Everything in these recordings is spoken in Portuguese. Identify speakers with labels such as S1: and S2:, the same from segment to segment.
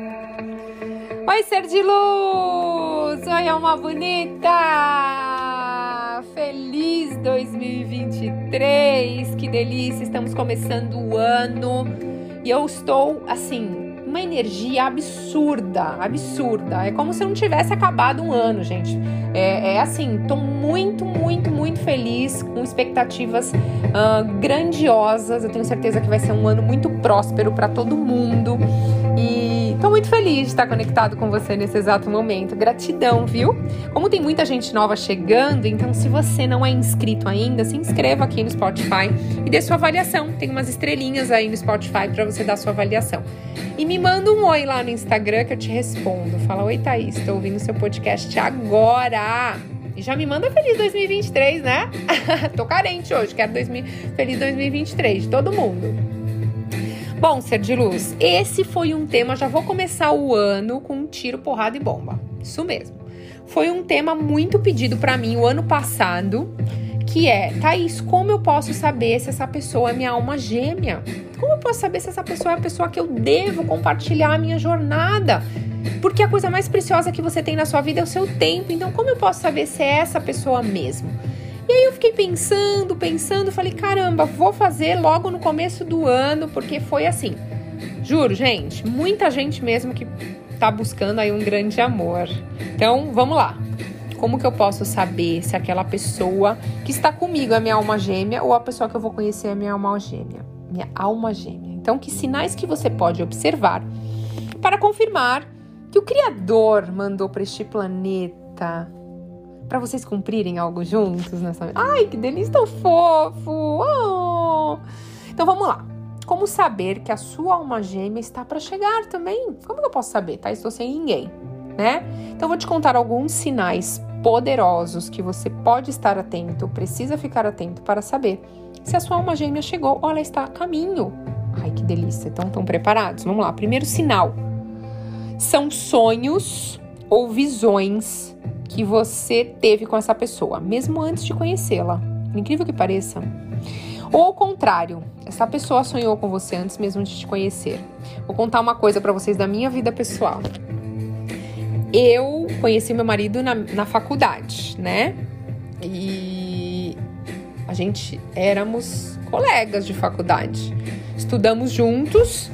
S1: Oi, ser de luz! Oi, alma bonita! Feliz 2023! Que delícia! Estamos começando o ano e eu estou assim, uma energia absurda, absurda. É como se não tivesse acabado um ano, gente. É, é assim, tô muito, muito, muito feliz, com expectativas uh, grandiosas. Eu tenho certeza que vai ser um ano muito próspero para todo mundo. Muito feliz de estar conectado com você nesse exato momento. Gratidão, viu? Como tem muita gente nova chegando, então se você não é inscrito ainda, se inscreva aqui no Spotify e dê sua avaliação. Tem umas estrelinhas aí no Spotify para você dar sua avaliação. E me manda um oi lá no Instagram que eu te respondo. Fala: Oi, Thaís, estou ouvindo seu podcast agora. E já me manda feliz 2023, né? Tô carente hoje, quero 2000, feliz 2023 de todo mundo. Bom, ser de luz, esse foi um tema. Já vou começar o ano com um tiro, porrada e bomba. Isso mesmo. Foi um tema muito pedido para mim o ano passado, que é, Thaís, como eu posso saber se essa pessoa é minha alma gêmea? Como eu posso saber se essa pessoa é a pessoa que eu devo compartilhar a minha jornada? Porque a coisa mais preciosa que você tem na sua vida é o seu tempo. Então, como eu posso saber se é essa pessoa mesmo? E aí eu fiquei pensando, pensando, falei, caramba, vou fazer logo no começo do ano, porque foi assim. Juro, gente, muita gente mesmo que tá buscando aí um grande amor. Então, vamos lá. Como que eu posso saber se aquela pessoa que está comigo é minha alma gêmea ou a pessoa que eu vou conhecer é minha alma gêmea? Minha alma gêmea. Então, que sinais que você pode observar para confirmar que o Criador mandou para este planeta para vocês cumprirem algo juntos nessa. Ai, que delícia tão fofo! Oh! Então vamos lá. Como saber que a sua alma gêmea está para chegar também? Como eu posso saber? Tá? Estou sem ninguém, né? Então vou te contar alguns sinais poderosos que você pode estar atento, precisa ficar atento para saber se a sua alma gêmea chegou ou ela está a caminho. Ai, que delícia! Então, estão preparados? Vamos lá. Primeiro sinal são sonhos ou visões que você teve com essa pessoa, mesmo antes de conhecê-la. Incrível que pareça. Ou ao contrário, essa pessoa sonhou com você antes mesmo de te conhecer. Vou contar uma coisa para vocês da minha vida pessoal. Eu conheci meu marido na, na faculdade, né? E a gente éramos colegas de faculdade. Estudamos juntos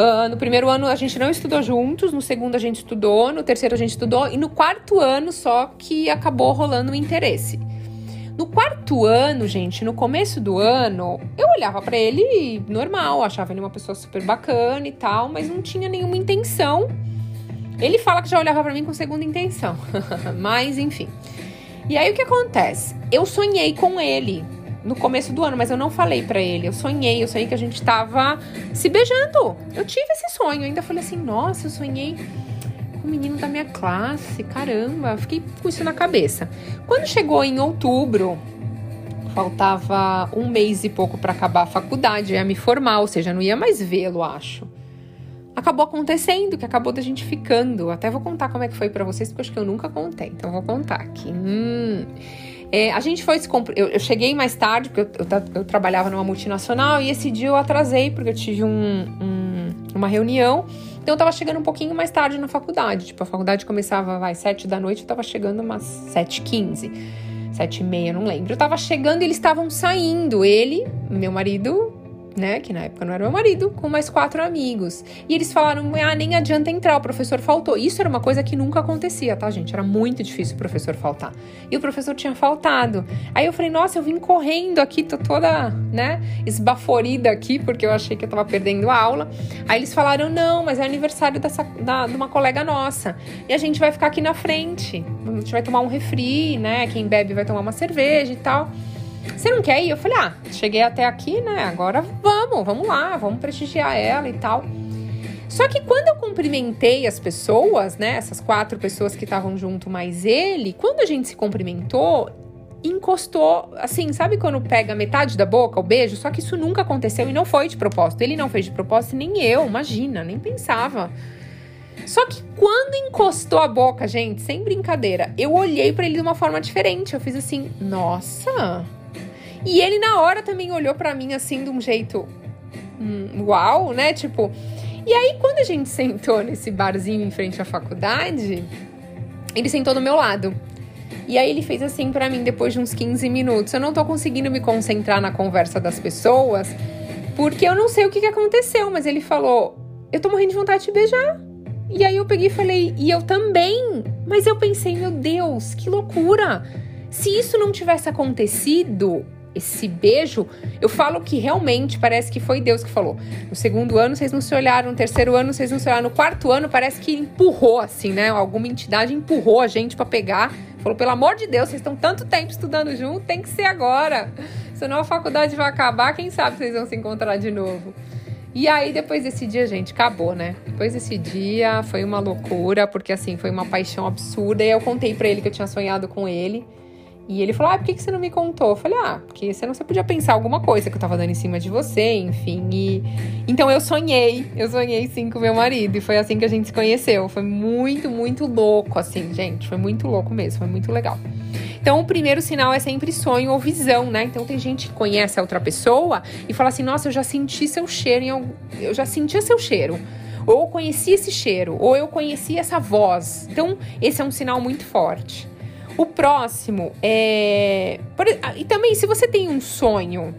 S1: Uh, no primeiro ano a gente não estudou juntos, no segundo a gente estudou, no terceiro a gente estudou e no quarto ano só que acabou rolando o interesse. No quarto ano, gente, no começo do ano, eu olhava para ele normal, achava ele uma pessoa super bacana e tal, mas não tinha nenhuma intenção. Ele fala que já olhava para mim com segunda intenção, mas enfim. E aí o que acontece? Eu sonhei com ele no começo do ano, mas eu não falei para ele. Eu sonhei, eu sonhei que a gente tava se beijando. Eu tive esse sonho. Eu ainda falei assim: nossa, eu sonhei com o menino da minha classe. Caramba, fiquei com isso na cabeça. Quando chegou em outubro, faltava um mês e pouco para acabar a faculdade, eu ia me formar, ou seja, não ia mais vê-lo, acho. Acabou acontecendo, que acabou da gente ficando. Até vou contar como é que foi para vocês, porque acho que eu nunca contei, então vou contar aqui. Hum. É, a gente foi se eu, eu, cheguei mais tarde, porque eu, eu, eu, trabalhava numa multinacional, e esse dia eu atrasei, porque eu tive um, um, uma reunião. Então eu tava chegando um pouquinho mais tarde na faculdade. Tipo, a faculdade começava, vai, sete da noite, eu tava chegando umas sete quinze, sete e meia, não lembro. Eu tava chegando e eles estavam saindo. Ele, meu marido, né, que na época não era meu marido, com mais quatro amigos. E eles falaram: ah, nem adianta entrar, o professor faltou. Isso era uma coisa que nunca acontecia, tá, gente? Era muito difícil o professor faltar. E o professor tinha faltado. Aí eu falei: nossa, eu vim correndo aqui, tô toda, né, esbaforida aqui, porque eu achei que eu tava perdendo a aula. Aí eles falaram: não, mas é aniversário dessa, da, de uma colega nossa. E a gente vai ficar aqui na frente. A gente vai tomar um refri, né? Quem bebe vai tomar uma cerveja e tal. Você não quer ir? Eu falei, ah, cheguei até aqui, né? Agora vamos, vamos lá, vamos prestigiar ela e tal. Só que quando eu cumprimentei as pessoas, né? Essas quatro pessoas que estavam junto, mais ele, quando a gente se cumprimentou, encostou, assim, sabe quando pega metade da boca, o beijo? Só que isso nunca aconteceu e não foi de propósito. Ele não fez de propósito, nem eu, imagina, nem pensava. Só que quando encostou a boca, gente, sem brincadeira, eu olhei para ele de uma forma diferente. Eu fiz assim, nossa, e ele na hora também olhou para mim assim de um jeito hum, uau, né? Tipo, E aí, quando a gente sentou nesse barzinho em frente à faculdade, ele sentou do meu lado. E aí ele fez assim para mim depois de uns 15 minutos. Eu não tô conseguindo me concentrar na conversa das pessoas, porque eu não sei o que, que aconteceu, mas ele falou: "Eu tô morrendo de vontade de beijar". E aí eu peguei e falei: "E eu também". Mas eu pensei: "Meu Deus, que loucura! Se isso não tivesse acontecido, esse beijo, eu falo que realmente parece que foi Deus que falou. No segundo ano vocês não se olharam, no terceiro ano vocês não se olharam, no quarto ano parece que empurrou assim, né? Alguma entidade empurrou a gente para pegar. Falou, pelo amor de Deus, vocês estão tanto tempo estudando junto, tem que ser agora. Senão a faculdade vai acabar, quem sabe vocês vão se encontrar de novo. E aí, depois desse dia, gente, acabou, né? Depois desse dia, foi uma loucura, porque assim, foi uma paixão absurda. E eu contei para ele que eu tinha sonhado com ele. E ele falou: Ah, por que, você não me contou? Eu falei: Ah, porque você não você podia pensar alguma coisa que eu tava dando em cima de você, enfim. E então eu sonhei, eu sonhei sim com meu marido. E foi assim que a gente se conheceu. Foi muito, muito louco, assim, gente. Foi muito louco mesmo, foi muito legal. Então, o primeiro sinal é sempre sonho ou visão, né? Então, tem gente que conhece a outra pessoa e fala assim: Nossa, eu já senti seu cheiro, em algum... eu já senti seu cheiro. Ou conheci esse cheiro, ou eu conheci essa voz. Então, esse é um sinal muito forte. O próximo é. E também, se você tem um sonho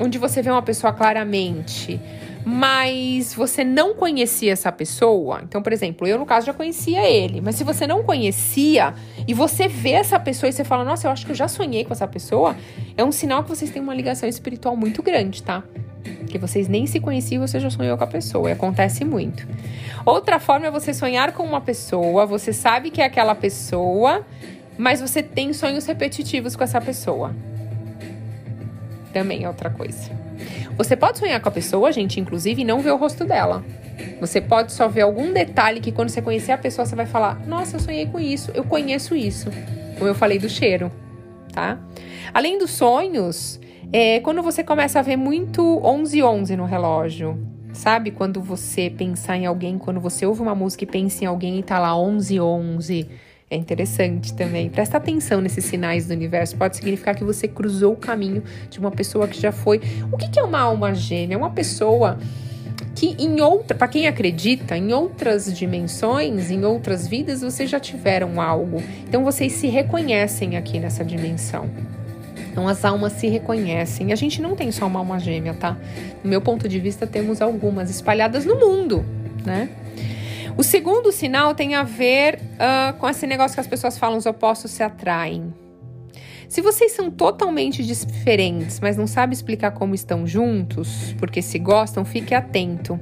S1: onde você vê uma pessoa claramente, mas você não conhecia essa pessoa, então, por exemplo, eu no caso já conhecia ele, mas se você não conhecia e você vê essa pessoa e você fala, nossa, eu acho que eu já sonhei com essa pessoa, é um sinal que vocês têm uma ligação espiritual muito grande, tá? Que vocês nem se conheciam e você já sonhou com a pessoa, e acontece muito. Outra forma é você sonhar com uma pessoa, você sabe que é aquela pessoa mas você tem sonhos repetitivos com essa pessoa. Também é outra coisa. Você pode sonhar com a pessoa, gente, inclusive, e não ver o rosto dela. Você pode só ver algum detalhe que quando você conhecer a pessoa, você vai falar: Nossa, eu sonhei com isso, eu conheço isso. Como eu falei do cheiro, tá? Além dos sonhos, é quando você começa a ver muito 11 11 no relógio. Sabe quando você pensar em alguém, quando você ouve uma música e pensa em alguém e tá lá 11 11 é interessante também. Presta atenção nesses sinais do universo. Pode significar que você cruzou o caminho de uma pessoa que já foi. O que, é uma alma gêmea? É uma pessoa que em outra, para quem acredita, em outras dimensões, em outras vidas, vocês já tiveram algo. Então vocês se reconhecem aqui nessa dimensão. Então as almas se reconhecem. A gente não tem só uma alma gêmea, tá? Do meu ponto de vista, temos algumas espalhadas no mundo, né? O segundo sinal tem a ver uh, com esse negócio que as pessoas falam: os opostos se atraem. Se vocês são totalmente diferentes, mas não sabem explicar como estão juntos, porque se gostam, fique atento.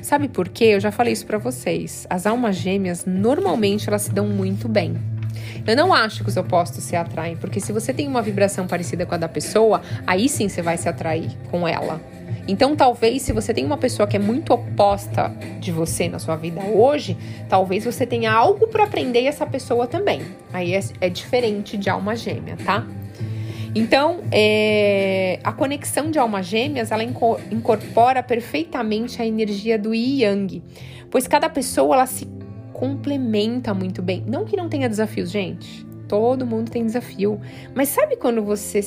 S1: Sabe por quê? Eu já falei isso para vocês. As almas gêmeas normalmente elas se dão muito bem. Eu não acho que os opostos se atraem, porque se você tem uma vibração parecida com a da pessoa, aí sim você vai se atrair com ela. Então, talvez, se você tem uma pessoa que é muito oposta de você na sua vida hoje, talvez você tenha algo para aprender essa pessoa também. Aí é, é diferente de alma gêmea, tá? Então, é, a conexão de almas gêmeas, ela incorpora perfeitamente a energia do Yang, pois cada pessoa ela se complementa muito bem. Não que não tenha desafios, gente. Todo mundo tem desafio. Mas sabe quando você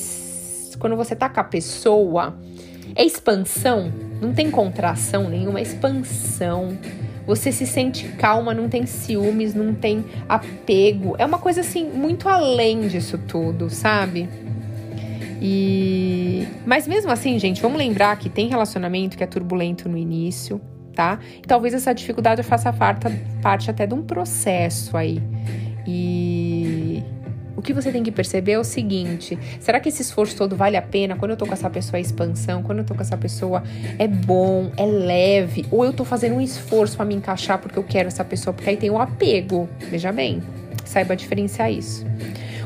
S1: quando você tá com a pessoa é expansão, não tem contração nenhuma, é expansão. Você se sente calma, não tem ciúmes, não tem apego. É uma coisa assim muito além disso tudo, sabe? E mas mesmo assim, gente, vamos lembrar que tem relacionamento que é turbulento no início, tá? E talvez essa dificuldade faça parte até de um processo aí. E o que você tem que perceber é o seguinte: será que esse esforço todo vale a pena? Quando eu tô com essa pessoa é expansão, quando eu tô com essa pessoa é bom, é leve, ou eu tô fazendo um esforço para me encaixar porque eu quero essa pessoa, porque aí tem o apego. Veja bem, saiba diferenciar isso.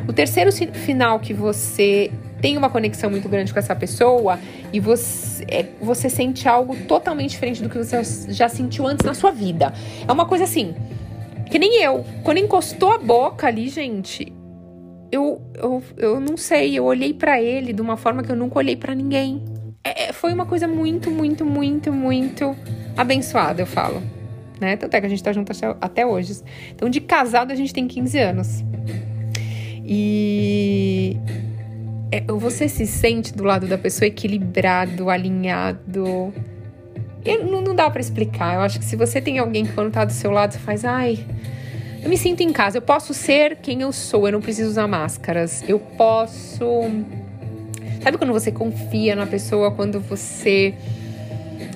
S1: O terceiro final que você tem uma conexão muito grande com essa pessoa e você, é, você sente algo totalmente diferente do que você já sentiu antes na sua vida. É uma coisa assim, que nem eu. Quando encostou a boca ali, gente, eu, eu, eu não sei, eu olhei para ele de uma forma que eu nunca olhei para ninguém. É, é, foi uma coisa muito, muito, muito, muito abençoada, eu falo. Né? Tanto é que a gente tá junto até hoje. Então, de casado, a gente tem 15 anos. E é, você se sente do lado da pessoa equilibrado, alinhado. não, não dá para explicar. Eu acho que se você tem alguém que quando tá do seu lado, você faz, ai, eu me sinto em casa, eu posso ser quem eu sou, eu não preciso usar máscaras. Eu posso. Sabe quando você confia na pessoa, quando você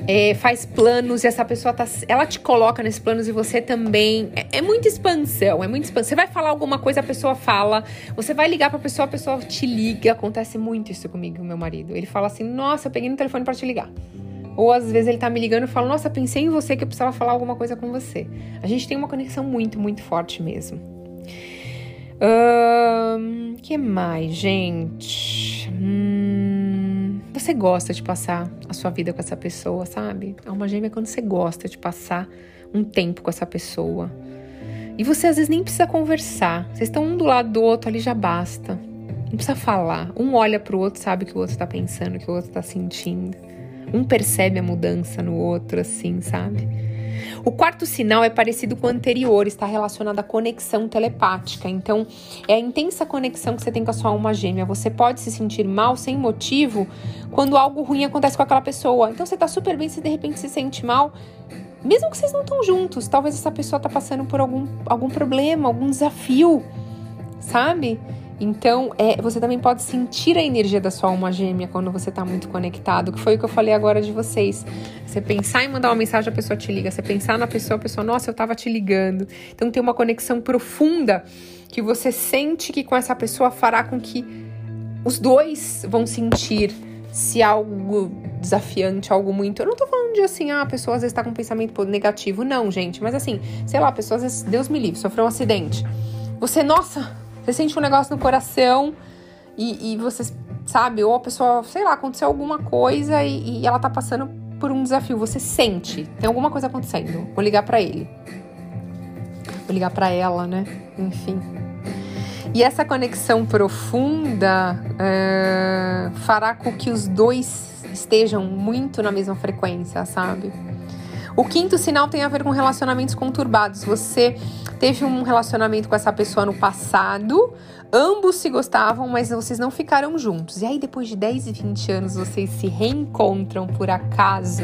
S1: é, faz planos e essa pessoa tá, ela te coloca nesses planos e você também. É, é muita expansão, é muita expansão. Você vai falar alguma coisa, a pessoa fala. Você vai ligar pra pessoa, a pessoa te liga. Acontece muito isso comigo, meu marido. Ele fala assim: Nossa, eu peguei no telefone para te ligar. Ou às vezes ele tá me ligando e fala: Nossa, pensei em você que eu precisava falar alguma coisa com você. A gente tem uma conexão muito, muito forte mesmo. O que mais, gente? Hum. Você gosta de passar a sua vida com essa pessoa, sabe? Alma gêmea é quando você gosta de passar um tempo com essa pessoa. E você às vezes nem precisa conversar. Vocês estão um do lado do outro, ali já basta. Não precisa falar. Um olha pro outro, sabe o que o outro tá pensando, o que o outro tá sentindo. Um percebe a mudança no outro, assim, sabe? O quarto sinal é parecido com o anterior, está relacionado à conexão telepática. Então, é a intensa conexão que você tem com a sua alma gêmea. Você pode se sentir mal sem motivo quando algo ruim acontece com aquela pessoa. Então, você está super bem, se de repente se sente mal, mesmo que vocês não estão juntos, talvez essa pessoa está passando por algum, algum problema, algum desafio, sabe? Então, é, você também pode sentir a energia da sua alma gêmea quando você está muito conectado, que foi o que eu falei agora de vocês. Você pensar em mandar uma mensagem, a pessoa te liga. Você pensar na pessoa, a pessoa, nossa, eu estava te ligando. Então, tem uma conexão profunda que você sente que com essa pessoa fará com que os dois vão sentir se algo desafiante, algo muito. Eu não tô falando de assim, ah, a pessoa às vezes tá com um pensamento negativo. Não, gente. Mas assim, sei lá, a pessoa às vezes, Deus me livre, sofreu um acidente. Você, nossa, você sente um negócio no coração e, e você sabe, ou a pessoa, sei lá, aconteceu alguma coisa e, e ela tá passando por um desafio. Você sente, tem alguma coisa acontecendo. Vou ligar para ele. Vou ligar para ela, né? Enfim. E essa conexão profunda é, fará com que os dois estejam muito na mesma frequência, sabe? O quinto sinal tem a ver com relacionamentos conturbados. Você teve um relacionamento com essa pessoa no passado, ambos se gostavam, mas vocês não ficaram juntos. E aí, depois de 10 e 20 anos, vocês se reencontram por acaso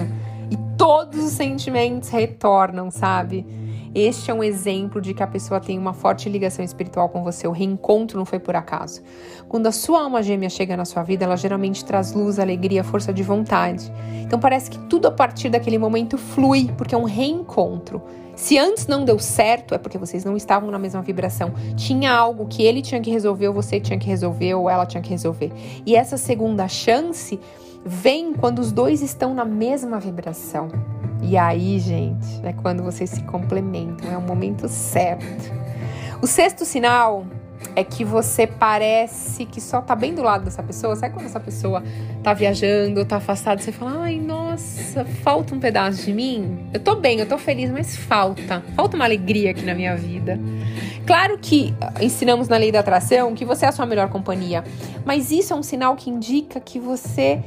S1: e todos os sentimentos retornam, sabe? Este é um exemplo de que a pessoa tem uma forte ligação espiritual com você. O reencontro não foi por acaso. Quando a sua alma gêmea chega na sua vida, ela geralmente traz luz, alegria, força de vontade. Então parece que tudo a partir daquele momento flui, porque é um reencontro. Se antes não deu certo, é porque vocês não estavam na mesma vibração. Tinha algo que ele tinha que resolver, ou você tinha que resolver, ou ela tinha que resolver. E essa segunda chance vem quando os dois estão na mesma vibração. E aí, gente, é quando vocês se complementam, é o momento certo. O sexto sinal é que você parece que só tá bem do lado dessa pessoa. Sabe quando essa pessoa tá viajando, tá afastada, você fala: "Ai, nossa, falta um pedaço de mim. Eu tô bem, eu tô feliz, mas falta. Falta uma alegria aqui na minha vida." Claro que ensinamos na lei da atração que você é a sua melhor companhia, mas isso é um sinal que indica que você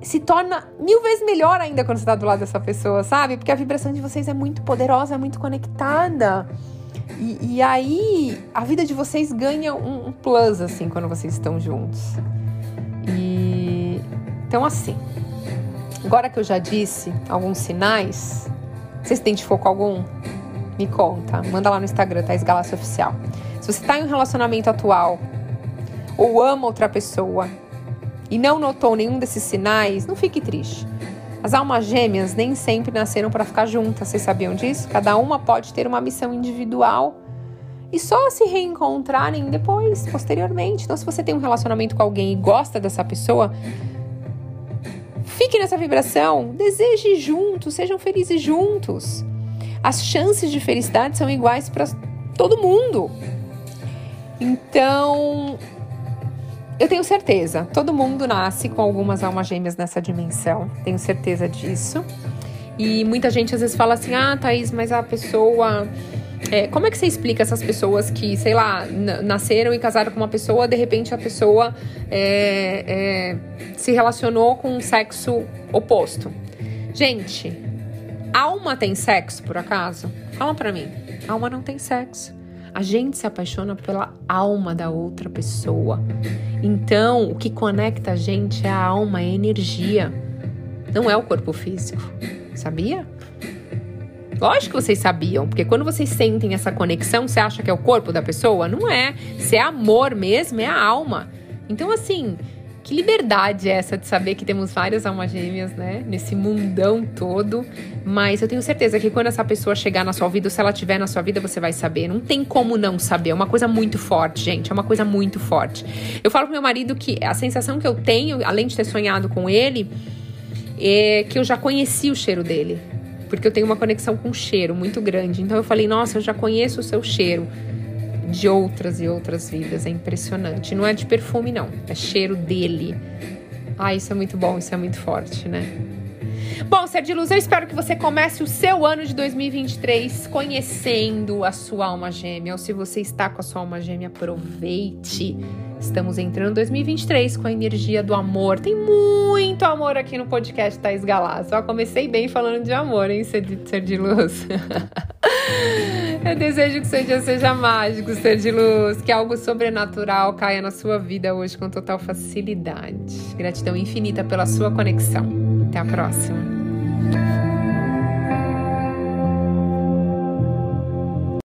S1: se torna mil vezes melhor ainda quando você está do lado dessa pessoa, sabe? Porque a vibração de vocês é muito poderosa, é muito conectada. E, e aí a vida de vocês ganha um, um, plus, assim, quando vocês estão juntos. E então, assim, agora que eu já disse alguns sinais, vocês têm de foco algum? Me conta, manda lá no Instagram, Thais Galácia Oficial. Se você está em um relacionamento atual ou ama outra pessoa e não notou nenhum desses sinais, não fique triste. As almas gêmeas nem sempre nasceram para ficar juntas, vocês sabiam disso? Cada uma pode ter uma missão individual e só se reencontrarem depois, posteriormente. Então, se você tem um relacionamento com alguém e gosta dessa pessoa, fique nessa vibração, deseje juntos, sejam felizes juntos. As chances de felicidade são iguais para todo mundo. Então, eu tenho certeza, todo mundo nasce com algumas almas gêmeas nessa dimensão, tenho certeza disso. E muita gente às vezes fala assim: ah, Thaís, mas a pessoa. É, como é que você explica essas pessoas que, sei lá, nasceram e casaram com uma pessoa, de repente a pessoa é, é, se relacionou com um sexo oposto? Gente, alma tem sexo, por acaso? Fala pra mim. Alma não tem sexo. A gente se apaixona pela alma da outra pessoa. Então, o que conecta a gente é a alma, é a energia. Não é o corpo físico. Sabia? Lógico que vocês sabiam, porque quando vocês sentem essa conexão, você acha que é o corpo da pessoa? Não é. Se é amor mesmo, é a alma. Então, assim, que liberdade é essa de saber que temos várias almas gêmeas, né? Nesse mundão todo. Mas eu tenho certeza que quando essa pessoa chegar na sua vida, ou se ela estiver na sua vida, você vai saber. Não tem como não saber. É uma coisa muito forte, gente. É uma coisa muito forte. Eu falo pro meu marido que a sensação que eu tenho, além de ter sonhado com ele, é que eu já conheci o cheiro dele porque eu tenho uma conexão com o cheiro muito grande. Então eu falei, nossa, eu já conheço o seu cheiro de outras e outras vidas. É impressionante. Não é de perfume, não. É cheiro dele. Ah, isso é muito bom, isso é muito forte, né? Bom, Ser de Luz, eu espero que você comece o seu ano de 2023 conhecendo a sua alma gêmea. Ou se você está com a sua alma gêmea, aproveite. Estamos entrando em 2023 com a energia do amor. Tem muito amor aqui no podcast Thais Galá. Só comecei bem falando de amor, hein, Ser de, ser de Luz? Eu desejo que seu dia seja mágico, ser de luz, que algo sobrenatural caia na sua vida hoje com total facilidade. Gratidão infinita pela sua conexão. Até a próxima.